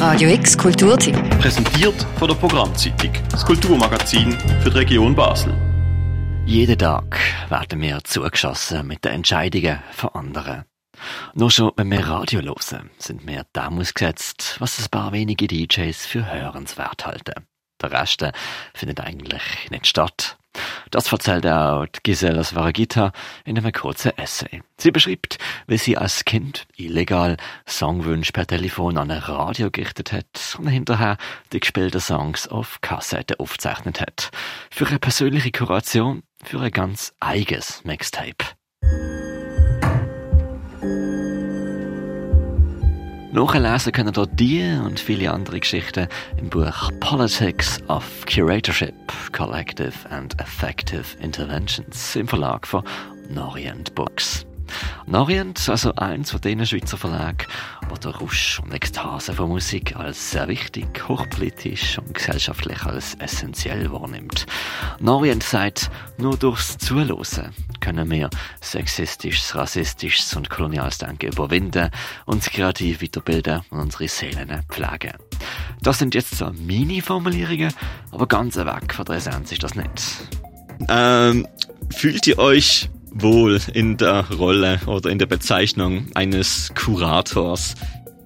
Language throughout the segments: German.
Radio X Kulturtipp. Präsentiert von der Programmzeitung, das Kulturmagazin für die Region Basel. Jeden Tag werden wir zugeschossen mit den Entscheidungen von anderen. Nur schon, wenn wir Radio hören, sind wir dem ausgesetzt, was ein paar wenige DJs für hörenswert halten. Der Rest findet eigentlich nicht statt. Das erzählt auch Gisela Svaragita in einem kurzen Essay. Sie beschreibt, wie sie als Kind illegal Songwünsche per Telefon an ein Radio gerichtet hat und hinterher die gespielten Songs auf Kassette aufgezeichnet hat. Für eine persönliche Kuration, für ein ganz eigenes Mixtape. Nachlesen können dort die und viele andere Geschichten im Buch Politics of Curatorship, Collective and Effective Interventions im Verlag von Norient Books. Norient, also eins von diesen Schweizer Verlagen, wo der Rausch und Ekstase von Musik als sehr wichtig, hochpolitisch und gesellschaftlich als essentiell wahrnimmt. Norient sagt, nur durchs Zuhören können wir sexistisches, rassistisches und koloniales Denken überwinden, uns kreativ weiterbilden und unsere Seelen pflegen. Das sind jetzt so Mini-Formulierungen, aber ganz weg von der Essenz ist das nicht. Ähm, fühlt ihr euch wohl in der Rolle oder in der Bezeichnung eines Kurators.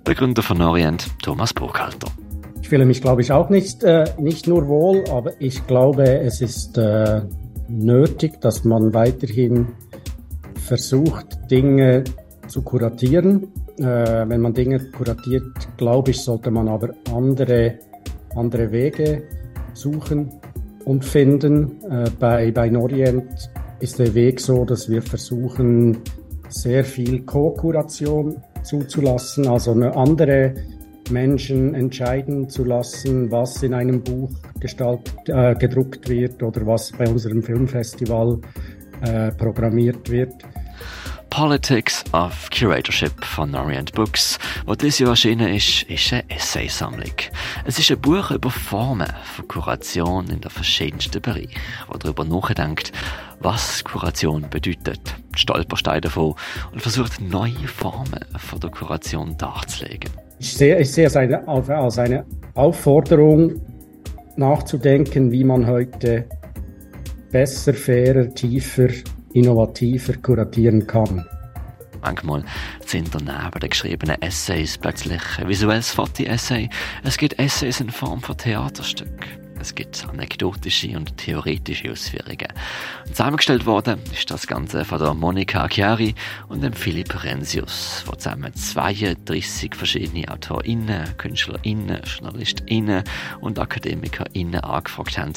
Begründer von Orient, Thomas Burkhalter. Ich fühle mich, glaube ich, auch nicht, äh, nicht nur wohl, aber ich glaube, es ist äh, nötig, dass man weiterhin versucht, Dinge zu kuratieren. Äh, wenn man Dinge kuratiert, glaube ich, sollte man aber andere, andere Wege suchen und finden. Äh, bei, bei Norient ist der Weg so, dass wir versuchen, sehr viel Co-Kuration zuzulassen, also eine andere Menschen entscheiden zu lassen, was in einem Buch gestaltet, äh, gedruckt wird oder was bei unserem Filmfestival äh, programmiert wird. Politics of Curatorship von Orient Books, wo dieses Jahr erschienen ist, ist eine Essaysammlung. Es ist ein Buch über Formen von Kuration in den verschiedensten Bereichen, wo darüber nachdenkt, was Kuration bedeutet, Stolpersteine davon und versucht neue Formen von der Kuration darzulegen. Ich sehe, ich sehe es eine, als eine Aufforderung, nachzudenken, wie man heute besser, fairer, tiefer innovativer kuratieren kann. Manchmal sind daneben den geschriebenen Essays plötzlich ein visuelles Foto-Essay. Es gibt Essays in Form von Theaterstück. Es gibt anekdotische und theoretische Ausführungen. zusammengestellt worden ist das Ganze von der Monika Chiari und dem Philipp Rensius, die zusammen 32 verschiedene AutorInnen, KünstlerInnen, JournalistInnen und AkademikerInnen angefragt haben,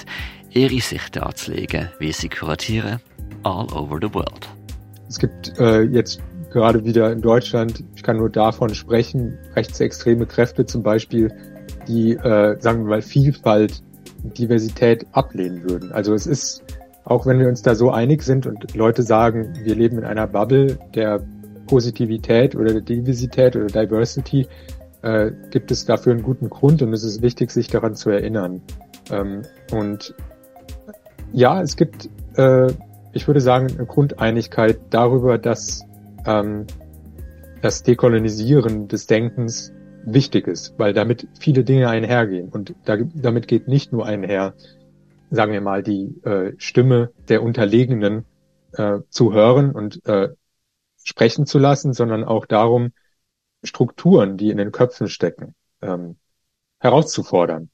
ihre Sicht darzulegen, wie sie kuratieren all over the world. Es gibt äh, jetzt gerade wieder in Deutschland, ich kann nur davon sprechen, rechtsextreme Kräfte zum Beispiel, die, äh, sagen wir mal, Vielfalt, Diversität ablehnen würden. Also es ist, auch wenn wir uns da so einig sind und Leute sagen, wir leben in einer Bubble der Positivität oder der Diversität oder Diversity, äh, gibt es dafür einen guten Grund und es ist wichtig, sich daran zu erinnern. Ähm, und ja, es gibt äh, ich würde sagen, eine Grundeinigkeit darüber, dass ähm, das Dekolonisieren des Denkens wichtig ist, weil damit viele Dinge einhergehen. Und da, damit geht nicht nur einher, sagen wir mal, die äh, Stimme der Unterlegenen äh, zu hören und äh, sprechen zu lassen, sondern auch darum, Strukturen, die in den Köpfen stecken, ähm, herauszufordern.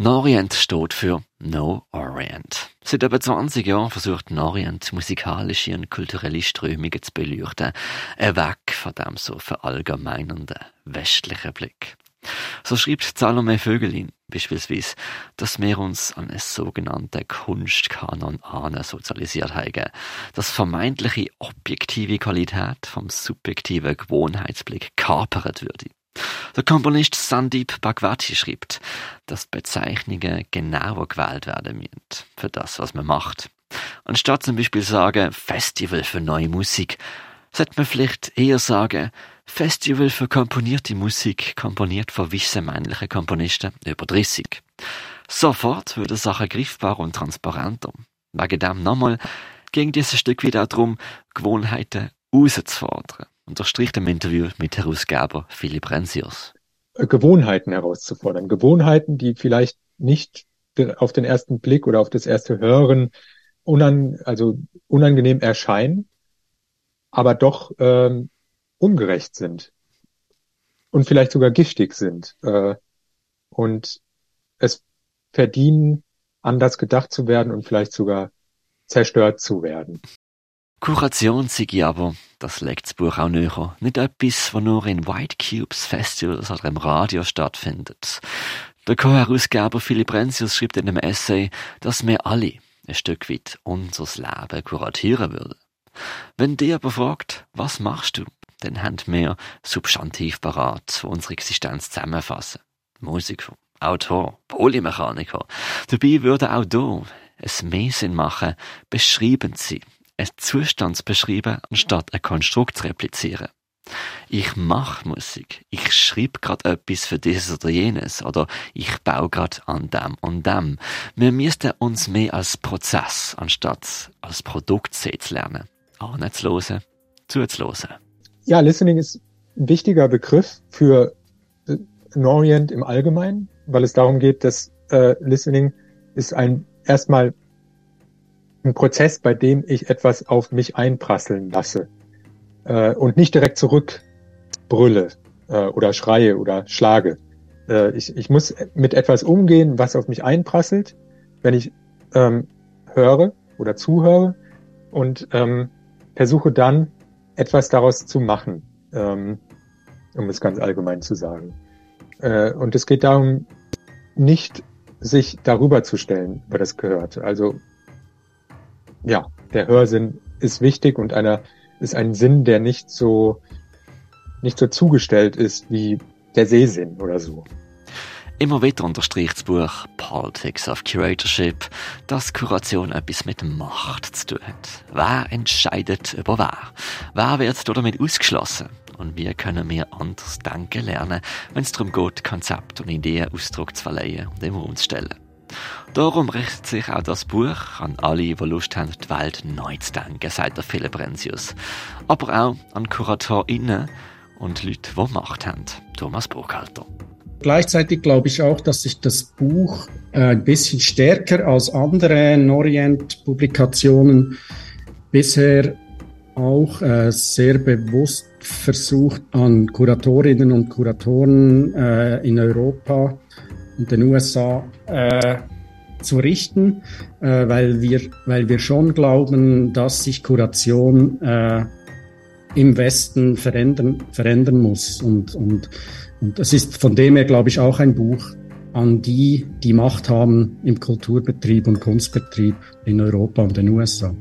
Norient steht für No Orient. Seit etwa 20 Jahren versucht Norient musikalische und kulturelle Strömungen zu beleuchten, weg von dem so verallgemeinernden westlichen Blick. So schreibt Salome Vögelin beispielsweise, dass wir uns an einen sogenannten Kunstkanon ahnen sozialisiert haben, dass vermeintliche objektive Qualität vom subjektiven Gewohnheitsblick kapert würde. Der Komponist Sandeep Bhagwati schreibt, dass Bezeichnungen genauer gewählt werden müssen für das, was man macht. Anstatt zum Beispiel sagen Festival für neue Musik, sollte man vielleicht eher sagen Festival für komponierte Musik, komponiert von wissen männlichen Komponisten über 30. Sofort würde Sache griffbar und transparenter. Wegen dem nochmal ging dieses Stück wieder darum, Gewohnheiten auszufordern unterstricht im Interview mit Herausgeber Philipp Rensius. Gewohnheiten herauszufordern. Gewohnheiten, die vielleicht nicht auf den ersten Blick oder auf das erste Hören unan, also unangenehm erscheinen, aber doch ähm, ungerecht sind und vielleicht sogar giftig sind äh, und es verdienen, anders gedacht zu werden und vielleicht sogar zerstört zu werden. Kuration sei aber, das legt das Buch auch näher, nicht etwas, was nur in White Cubes Festivals oder im Radio stattfindet. Der Co-Herausgeber Philipp Renzius schreibt in einem Essay, dass wir alle ein Stück weit unser Leben kuratieren würden. Wenn aber fragt, was machst du, dann haben wir Substantiv parat, unsere Existenz zusammenfassen. Musiker, Autor, Polymechaniker. Dabei würde auch hier es mehr Sinn machen, beschreiben sie, einen Zustand zu beschreiben, anstatt ein Konstrukt zu replizieren. Ich mache Musik, ich schreibe gerade etwas für dieses oder jenes oder ich baue gerade an dem und dem. Wir müssten uns mehr als Prozess anstatt als Produkt sehen zu lernen. Anzuhören, zuzuhören. Ja, Listening ist ein wichtiger Begriff für äh, Norient im Allgemeinen, weil es darum geht, dass äh, Listening ist ein erstmal ein Prozess, bei dem ich etwas auf mich einprasseln lasse äh, und nicht direkt zurückbrülle äh, oder schreie oder schlage. Äh, ich, ich muss mit etwas umgehen, was auf mich einprasselt, wenn ich ähm, höre oder zuhöre und ähm, versuche dann etwas daraus zu machen, ähm, um es ganz allgemein zu sagen. Äh, und es geht darum, nicht sich darüber zu stellen, über das gehört. Also ja, der Hörsinn ist wichtig und einer ist ein Sinn, der nicht so nicht so zugestellt ist wie der Sehsinn oder so. Immer wieder unterstreicht das Buch Politics of Curatorship, dass Kuration etwas mit Macht zu tun hat. Wer entscheidet über wer? Wer wird damit ausgeschlossen? Und wie können wir anders denken lernen, wenn es darum geht, Konzepte und Ideen Ausdruck zu verleihen und im Raum zu stellen? Darum richtet sich auch das Buch an alle, die Lust haben, die Welt neu zu denken, sagt der Philipp Brenzius. Aber auch an KuratorInnen und Leute, die Macht haben. Thomas Burkhalter. Gleichzeitig glaube ich auch, dass sich das Buch äh, ein bisschen stärker als andere Norient-Publikationen bisher auch äh, sehr bewusst versucht, an Kuratorinnen und Kuratoren äh, in Europa und den USA zu richten, weil, wir, weil wir schon glauben, dass sich Kuration im Westen verändern, verändern muss. Und, und, und das ist von dem her, glaube ich, auch ein Buch an die, die Macht haben im Kulturbetrieb und Kunstbetrieb in Europa und den USA.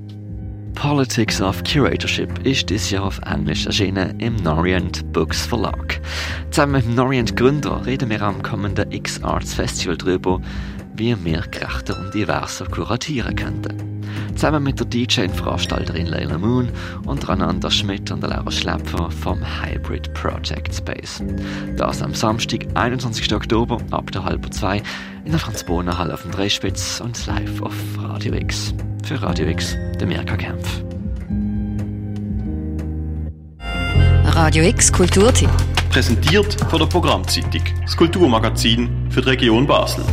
Politics of Curatorship ist dieses Jahr auf Englisch erschienen im Norient Books Verlag. Zusammen mit dem Norient Gründer reden wir am kommenden X-Arts Festival darüber, wie wir gerechter und diverser kuratieren könnten. Zusammen mit der DJ und Veranstalterin Leila Moon und Rananda Schmidt und Laura Schläpfer vom Hybrid Project Space. Das am Samstag, 21. Oktober, ab der halben zwei in der Franz-Bohner-Halle auf dem Dreispitz und live auf Radio X. Für Radio X, der Mirka Kempf. Radio X Kulturtipp. Präsentiert von der Programmzeitung, das Kulturmagazin für die Region Basel.